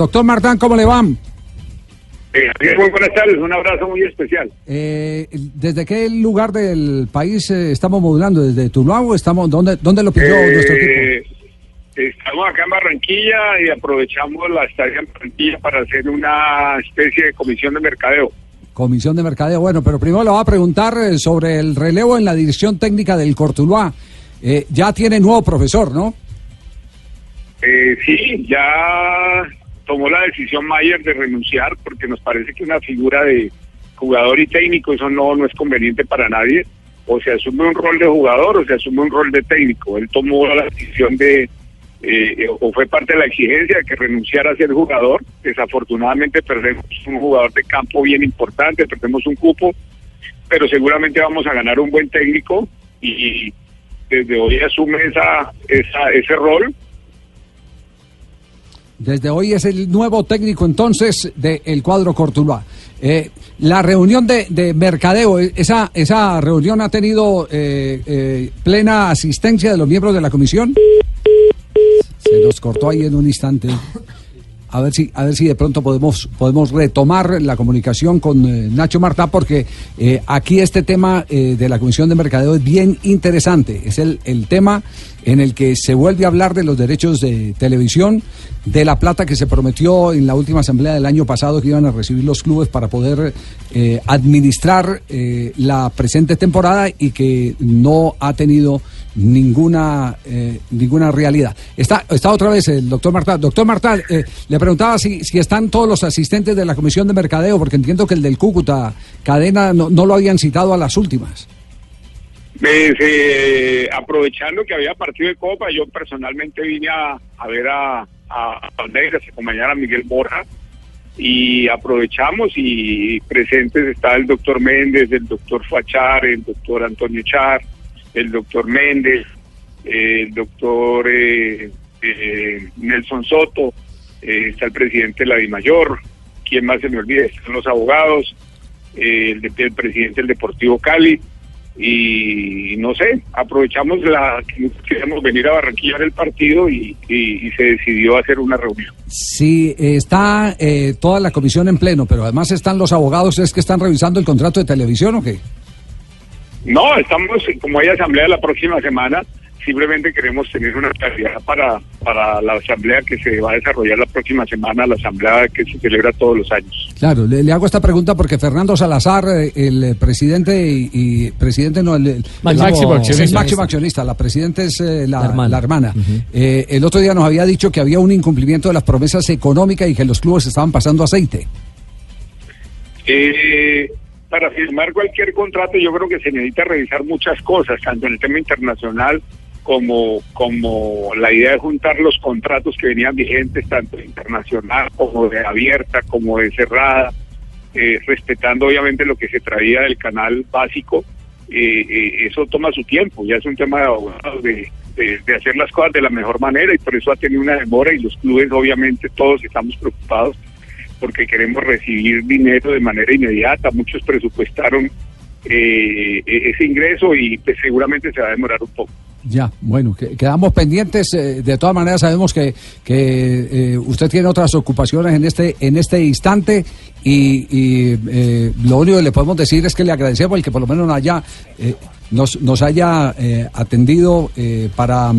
Doctor Martán, ¿cómo le van? Eh, muy buenas tardes, un abrazo muy especial. Eh, ¿Desde qué lugar del país eh, estamos modulando? ¿Desde Tuluá o estamos, dónde, dónde lo pidió Eh, nuestro equipo? Estamos acá en Barranquilla y aprovechamos la estadía en Barranquilla para hacer una especie de comisión de mercadeo. Comisión de Mercadeo. Bueno, pero primero le voy a preguntar eh, sobre el relevo en la dirección técnica del Cortuluá. Eh, ya tiene nuevo profesor, ¿no? Eh, sí, ya tomó la decisión Mayer de renunciar porque nos parece que una figura de jugador y técnico, eso no, no es conveniente para nadie. O se asume un rol de jugador o se asume un rol de técnico. Él tomó la decisión de, eh, o fue parte de la exigencia de que renunciara a ser jugador. Desafortunadamente perdemos un jugador de campo bien importante, perdemos un cupo, pero seguramente vamos a ganar un buen técnico y desde hoy asume esa, esa, ese rol Desde hoy es el nuevo técnico entonces del cuadro Cortuluá. Eh, la reunión de, de mercadeo, eh, esa, esa reunión ha tenido eh, eh, plena asistencia de los miembros de la comisión. Se nos cortó ahí en un instante. A ver si, a ver si de pronto podemos, podemos retomar la comunicación con eh, Nacho Martá, porque eh, aquí este tema eh, de la Comisión de Mercadeo es bien interesante. Es el, el tema en el que se vuelve a hablar de los derechos de televisión, de la plata que se prometió en la última asamblea del año pasado que iban a recibir los clubes para poder administrar la presente temporada y que no ha tenido ninguna eh, ninguna realidad. Está, está otra vez el doctor Martá. Doctor Martá, eh, le preguntaba si, si están todos los asistentes de la Comisión de Mercadeo, porque entiendo que el del Cúcuta Cadena no, no lo habían citado a las últimas. Eh, aprovechando que había partido de Copa, yo personalmente vine a, ver a, a Palmeiras, acompañar a Miguel Borja, y aprovechamos y presentes está el doctor Méndez, el doctor Fachar, el doctor Antonio Char, el doctor Méndez, el doctor eh, eh, Nelson Soto, eh, está el presidente de la DIMAYOR, ¿quién más se me olvida? Están los abogados, eh, el, de- el presidente del Deportivo Cali, y no sé, aprovechamos la que queríamos venir a Barranquilla el partido y, y- se decidió hacer una reunión. Sí, está toda la comisión en pleno, pero además están los abogados, ¿es que están revisando el contrato de televisión o qué? No, estamos, como hay asamblea la próxima semana, simplemente queremos tener una claridad para, para la asamblea que se va a desarrollar la próxima semana, la asamblea que se celebra todos los años. Claro, le, le hago esta pregunta porque Fernando Salazar, eh, el presidente y, y- presidente no, el, el- Máximo accionista. el máximo accionista, la presidenta es eh, la, La hermana. la hermana. Eh, el otro día nos había dicho que había un incumplimiento de las promesas económicas y que los clubes estaban pasando aceite. Eh, para firmar cualquier contrato yo creo que se necesita revisar muchas cosas, tanto en el tema internacional como, como la idea de juntar los contratos que venían vigentes, tanto internacional como de abierta, como de cerrada, eh, respetando obviamente lo que se traía del canal básico. Eh, eh, eso toma su tiempo, ya es un tema de abogados, de, hacer las cosas de la mejor manera y por eso ha tenido una demora y los clubes obviamente todos estamos preocupados porque queremos recibir dinero de manera inmediata. Muchos presupuestaron eh, e- ese ingreso y pues, seguramente se va a demorar un poco. Ya, bueno, que- quedamos pendientes. eh, de todas maneras, sabemos que, que eh, usted tiene otras ocupaciones en este en este instante y, y, eh, lo único que le podemos decir es que le agradecemos el que por lo menos haya, eh, nos, nos haya atendido para,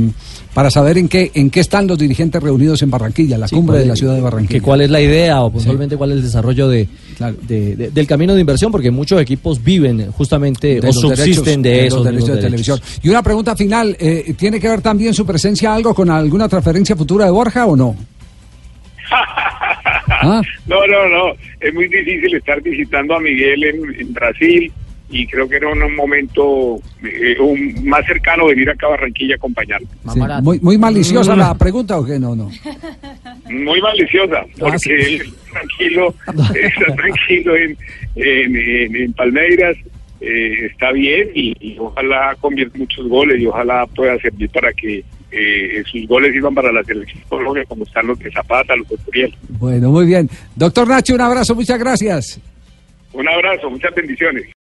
para saber en qué en qué están los dirigentes reunidos en Barranquilla, la Sí, cumbre de la ciudad de Barranquilla. que cuál es la idea o puntualmente cuál es el desarrollo de, Claro. de- de- del camino de inversión, porque muchos equipos viven justamente de o subsisten derechos- de, de esos los derechos de derechos. televisión. Y una pregunta final, eh, ¿tiene que ver también su presencia algo con alguna transferencia futura de Borja o no? Ah. No, no, no. Es muy difícil estar visitando a Miguel en, en Brasil y creo que era un momento eh, un- más cercano venir acá a Barranquilla a acompañarlo. Sí, muy, muy maliciosa la pregunta o qué? No, no. Muy maliciosa, porque sí. él tranquilo, está tranquilo en, en, en- en Palmeiras, eh, está bien y, y ojalá convierta muchos goles y ojalá pueda servir para que eh, sus goles sirvan para la selección Colombia, como están los de Zapata, los de Turiel. Bueno, muy bien. Doctor Nacho, un abrazo, muchas gracias. Un abrazo, muchas bendiciones.